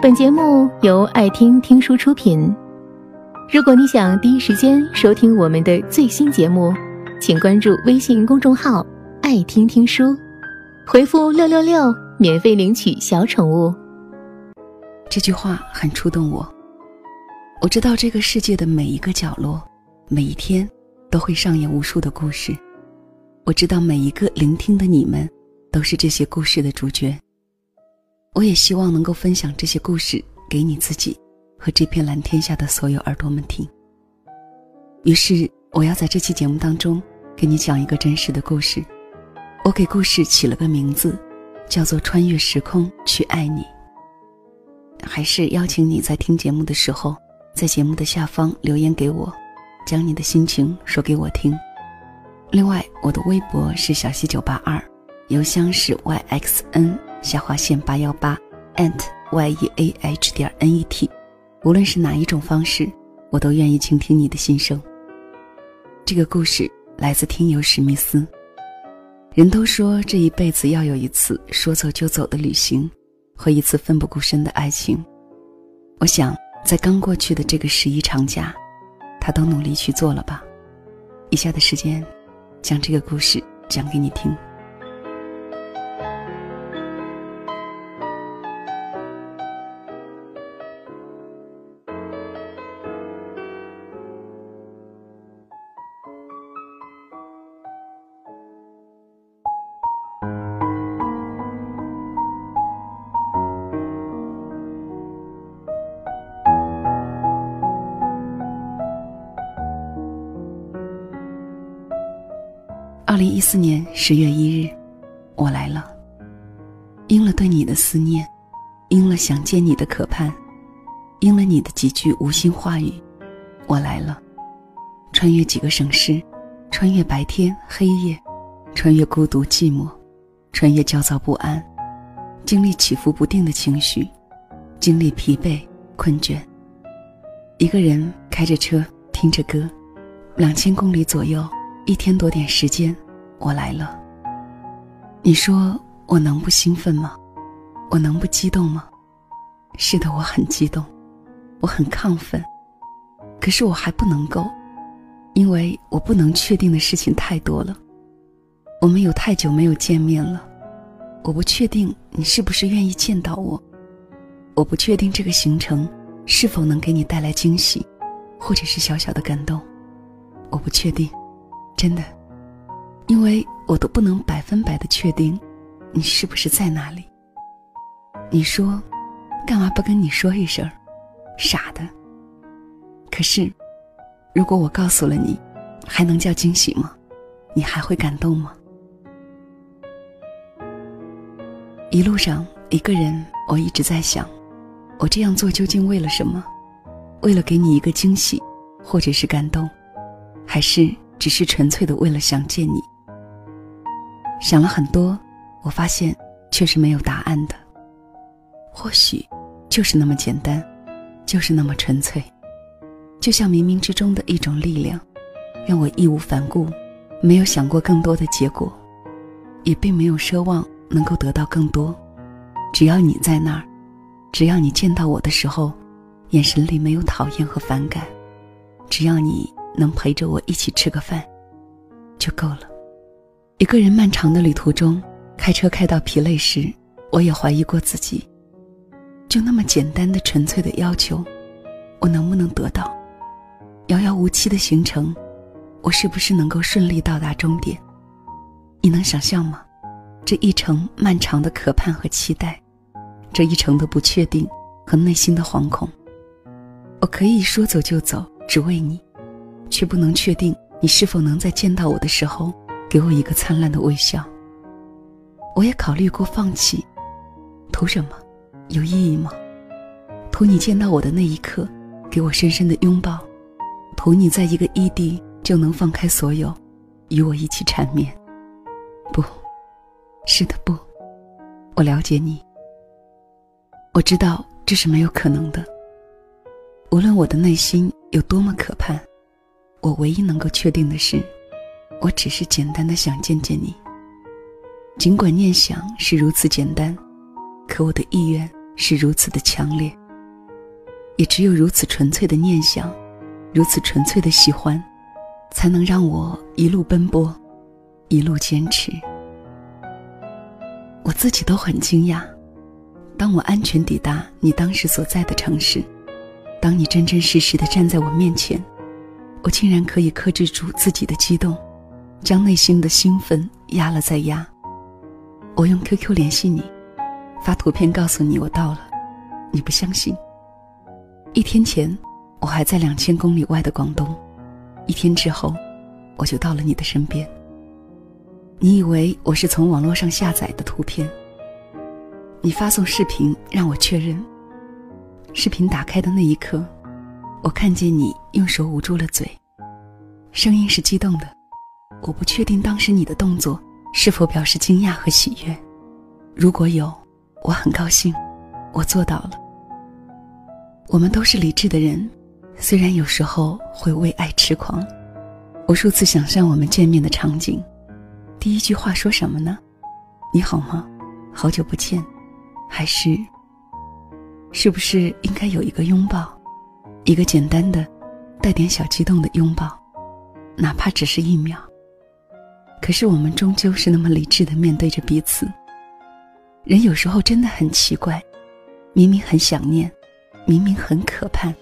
本节目由爱听听书出品。如果你想第一时间收听我们的最新节目，请关注微信公众号“爱听听书”，回复“六六六”免费领取小宠物。这句话很触动我。我知道这个世界的每一个角落，每一天都会上演无数的故事。我知道每一个聆听的你们，都是这些故事的主角。我也希望能够分享这些故事给你自己和这片蓝天下的所有耳朵们听。于是，我要在这期节目当中给你讲一个真实的故事。我给故事起了个名字，叫做《穿越时空去爱你》。还是邀请你在听节目的时候，在节目的下方留言给我，将你的心情说给我听。另外，我的微博是小溪九八二，邮箱是 yxn 下划线八幺八 ant yeah 点 net。无论是哪一种方式，我都愿意倾听你的心声。这个故事来自听友史密斯。人都说这一辈子要有一次说走就走的旅行，和一次奋不顾身的爱情。我想，在刚过去的这个十一长假，他都努力去做了吧。以下的时间。将这个故事讲给你听。零一四年十月一日，我来了。应了对你的思念，应了想见你的渴盼，应了你的几句无心话语，我来了。穿越几个省市，穿越白天黑夜，穿越孤独寂寞，穿越焦躁不安，经历起伏不定的情绪，经历疲惫困倦。一个人开着车，听着歌，两千公里左右。一天多点时间，我来了。你说我能不兴奋吗？我能不激动吗？是的，我很激动，我很亢奋。可是我还不能够，因为我不能确定的事情太多了。我们有太久没有见面了，我不确定你是不是愿意见到我。我不确定这个行程是否能给你带来惊喜，或者是小小的感动。我不确定。真的，因为我都不能百分百的确定，你是不是在那里。你说，干嘛不跟你说一声？傻的。可是，如果我告诉了你，还能叫惊喜吗？你还会感动吗？一路上，一个人，我一直在想，我这样做究竟为了什么？为了给你一个惊喜，或者是感动，还是？只是纯粹的为了想见你。想了很多，我发现却是没有答案的。或许，就是那么简单，就是那么纯粹，就像冥冥之中的一种力量，让我义无反顾，没有想过更多的结果，也并没有奢望能够得到更多。只要你在那儿，只要你见到我的时候，眼神里没有讨厌和反感，只要你。能陪着我一起吃个饭，就够了。一个人漫长的旅途中，开车开到疲累时，我也怀疑过自己。就那么简单的、纯粹的要求，我能不能得到？遥遥无期的行程，我是不是能够顺利到达终点？你能想象吗？这一程漫长的渴盼和期待，这一程的不确定和内心的惶恐。我可以说走就走，只为你。却不能确定你是否能在见到我的时候给我一个灿烂的微笑。我也考虑过放弃，图什么？有意义吗？图你见到我的那一刻给我深深的拥抱，图你在一个异地就能放开所有，与我一起缠绵。不，是的，不，我了解你。我知道这是没有可能的。无论我的内心有多么可盼。我唯一能够确定的是，我只是简单的想见见你。尽管念想是如此简单，可我的意愿是如此的强烈。也只有如此纯粹的念想，如此纯粹的喜欢，才能让我一路奔波，一路坚持。我自己都很惊讶，当我安全抵达你当时所在的城市，当你真真实实的站在我面前，我竟然可以克制住自己的激动，将内心的兴奋压了再压。我用 QQ 联系你，发图片告诉你我到了，你不相信。一天前，我还在两千公里外的广东，一天之后，我就到了你的身边。你以为我是从网络上下载的图片？你发送视频让我确认。视频打开的那一刻，我看见你用手捂住了嘴，声音是激动的。我不确定当时你的动作是否表示惊讶和喜悦，如果有，我很高兴，我做到了。我们都是理智的人，虽然有时候会为爱痴狂，无数次想象我们见面的场景。第一句话说什么呢？你好吗？好久不见。还是，是不是应该有一个拥抱，一个简单的、带点小激动的拥抱，哪怕只是一秒。可是我们终究是那么理智的面对着彼此。人有时候真的很奇怪，明明很想念。明明很可盼，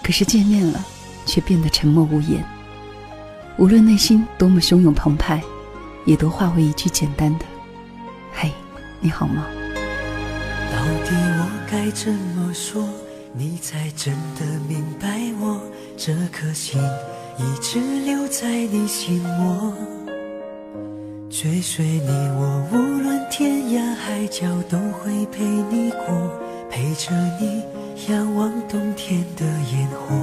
可是见面了，却变得沉默无言。无论内心多么汹涌澎湃，也都化为一句简单的“嘿，你好吗？”到底我该怎么说，你才真的明白我？这颗心一直留在你心窝，追随你，我无论天涯海角都会陪你过，陪着你。仰望冬天的烟火。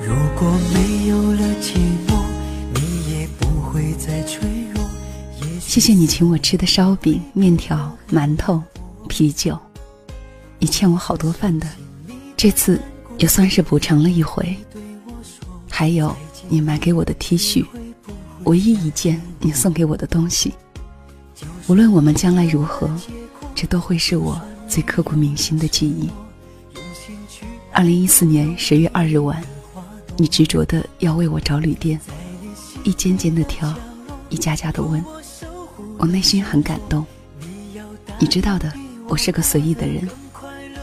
如果没有了寂寞，你也不会再脆弱。谢谢你请我吃的烧饼、面条、馒头、啤酒，你欠我好多饭的，这次也算是补偿了一回。还有你买给我的 T 恤，唯一一件你送给我的东西。无论我们将来如何，这都会是我。最刻骨铭心的记忆。二零一四年十月二日晚，你执着的要为我找旅店，一间间的挑，一家家的问，我内心很感动。你知道的，我是个随意的人，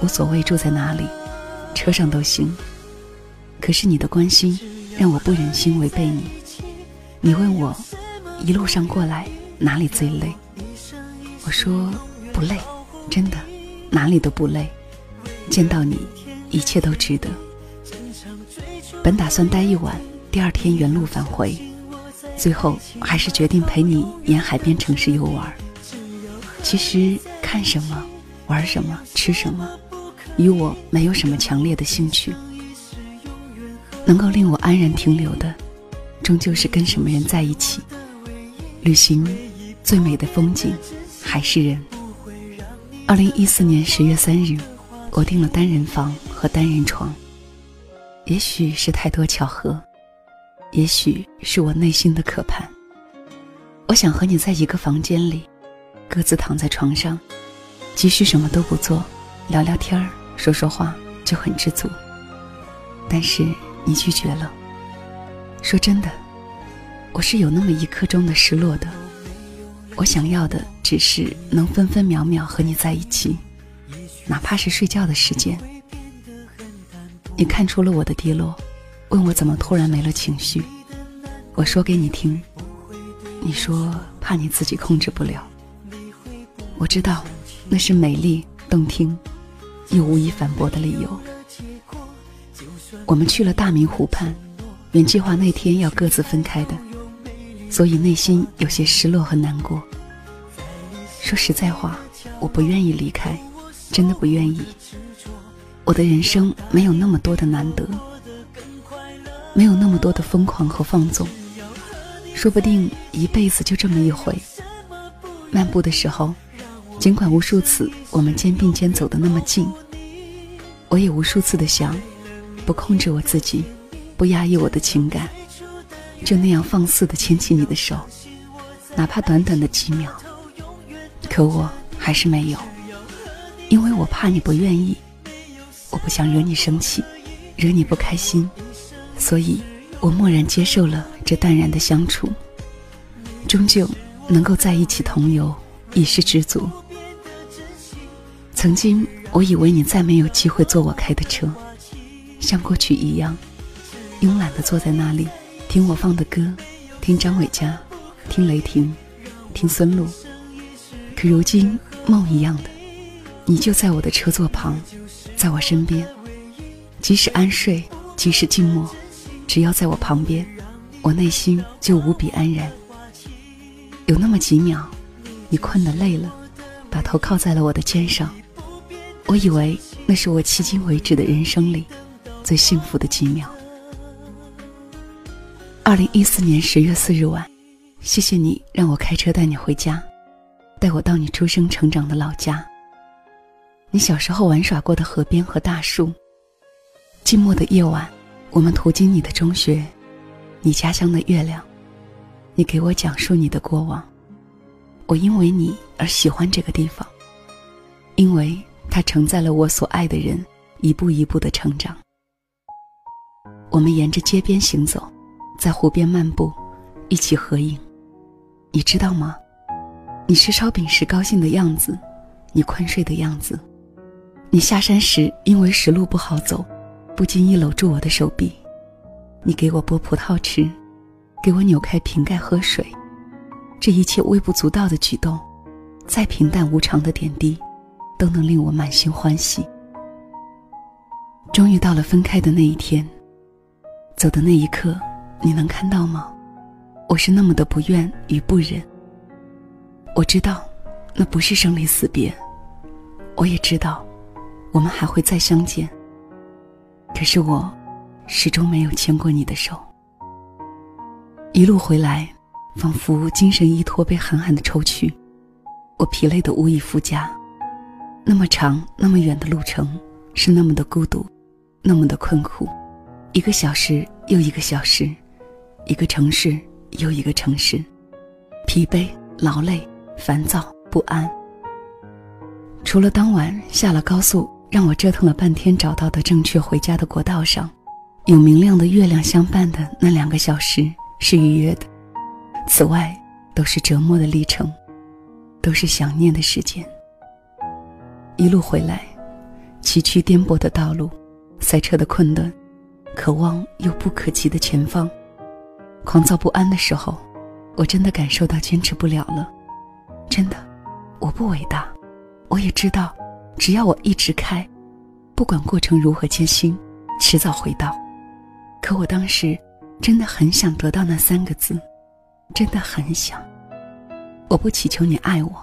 无所谓住在哪里，车上都行。可是你的关心让我不忍心违背你。你问我一路上过来哪里最累，我说不累，真的。哪里都不累，见到你，一切都值得。本打算待一晚，第二天原路返回，最后还是决定陪你沿海边城市游玩。其实看什么、玩什么、吃什么，与我没有什么强烈的兴趣。能够令我安然停留的，终究是跟什么人在一起。旅行最美的风景，还是人。二零一四年十月三日，我订了单人房和单人床。也许是太多巧合，也许是我内心的渴盼。我想和你在一个房间里，各自躺在床上，即使什么都不做，聊聊天儿，说说话，就很知足。但是你拒绝了。说真的，我是有那么一刻钟的失落的。我想要的只是能分分秒秒和你在一起，哪怕是睡觉的时间。你看出了我的低落，问我怎么突然没了情绪。我说给你听，你说怕你自己控制不了。我知道那是美丽动听，又无以反驳的理由。我们去了大明湖畔，原计划那天要各自分开的。所以内心有些失落和难过。说实在话，我不愿意离开，真的不愿意。我的人生没有那么多的难得，没有那么多的疯狂和放纵，说不定一辈子就这么一回。漫步的时候，尽管无数次我们肩并肩走得那么近，我也无数次的想，不控制我自己，不压抑我的情感。就那样放肆的牵起你的手，哪怕短短的几秒，可我还是没有。因为我怕你不愿意，我不想惹你生气，惹你不开心，所以我默然接受了这淡然的相处。终究能够在一起同游，已是知足。曾经我以为你再没有机会坐我开的车，像过去一样，慵懒的坐在那里，听我放的歌，听张伟嘉，听雷霆，听孙露。可如今梦一样的。你就在我的车座旁，在我身边，即使安睡，即使静默，只要在我旁边，我内心就无比安然。有那么几秒，你困得累了，把头靠在了我的肩上，我以为那是我迄今为止的人生里最幸福的几秒。二零一四年十月四日晚，谢谢你让我开车带你回家，带我到你出生成长的老家。你小时候玩耍过的河边和大树。寂寞的夜晚，我们途经你的中学，你家乡的月亮。你给我讲述你的过往，我因为你而喜欢这个地方，因为它承载了我所爱的人一步一步的成长。我们沿着街边行走，在湖边漫步，一起合影。你知道吗？你吃烧饼时高兴的样子，你困睡的样子。你下山时，因为石路不好走，不经意搂住我的手臂。你给我剥葡萄吃，给我扭开瓶盖喝水。这一切微不足道的举动，再平淡无常的点滴，都能令我满心欢喜。终于到了分开的那一天，走的那一刻，你能看到吗？我是那么的不愿与不忍。我知道，那不是生离死别。我也知道。我们还会再相见，可是我始终没有牵过你的手。一路回来，仿佛精神依托被狠狠的抽去，我疲累的无以复加。那么长、那么远的路程，是那么的孤独，那么的困苦。一个小时又一个小时，一个城市又一个城市，疲惫、劳累、烦躁、不安。除了当晚下了高速。让我折腾了半天找到的正确回家的国道上，有明亮的月亮相伴的那两个小时是愉悦的，此外都是折磨的历程，都是想念的时间。一路回来，崎岖颠簸的道路，塞车的困顿，可望又不可及的前方，狂躁不安的时候，我真的感受到坚持不了了。真的，我不伟大，我也知道。只要我一直开，不管过程如何艰辛，迟早会到。可我当时真的很想得到那三个字，真的很想。我不祈求你爱我，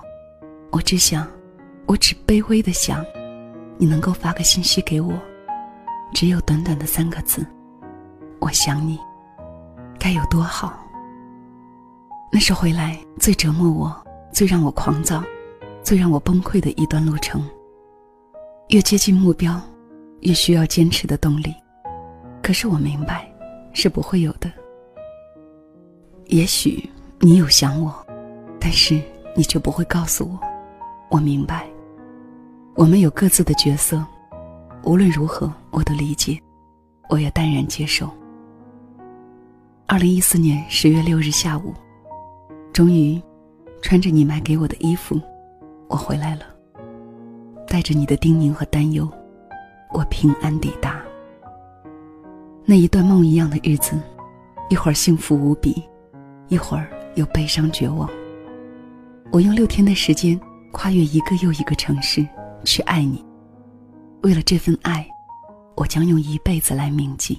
我只想，我只卑微的想，你能够发个信息给我，只有短短的三个字：我想你，该有多好。那是回来最折磨我、最让我狂躁、最让我崩溃的一段路程。越接近目标，越需要坚持的动力。可是我明白，是不会有的。也许你有想我，但是你却不会告诉我。我明白，我们有各自的角色。无论如何，我都理解，我也淡然接受。二零一四年十月六日下午，终于，穿着你买给我的衣服，我回来了。带着你的叮咛和担忧，我平安抵达。那一段梦一样的日子，一会儿幸福无比，一会儿又悲伤绝望。我用六天的时间跨越一个又一个城市去爱你，为了这份爱，我将用一辈子来铭记。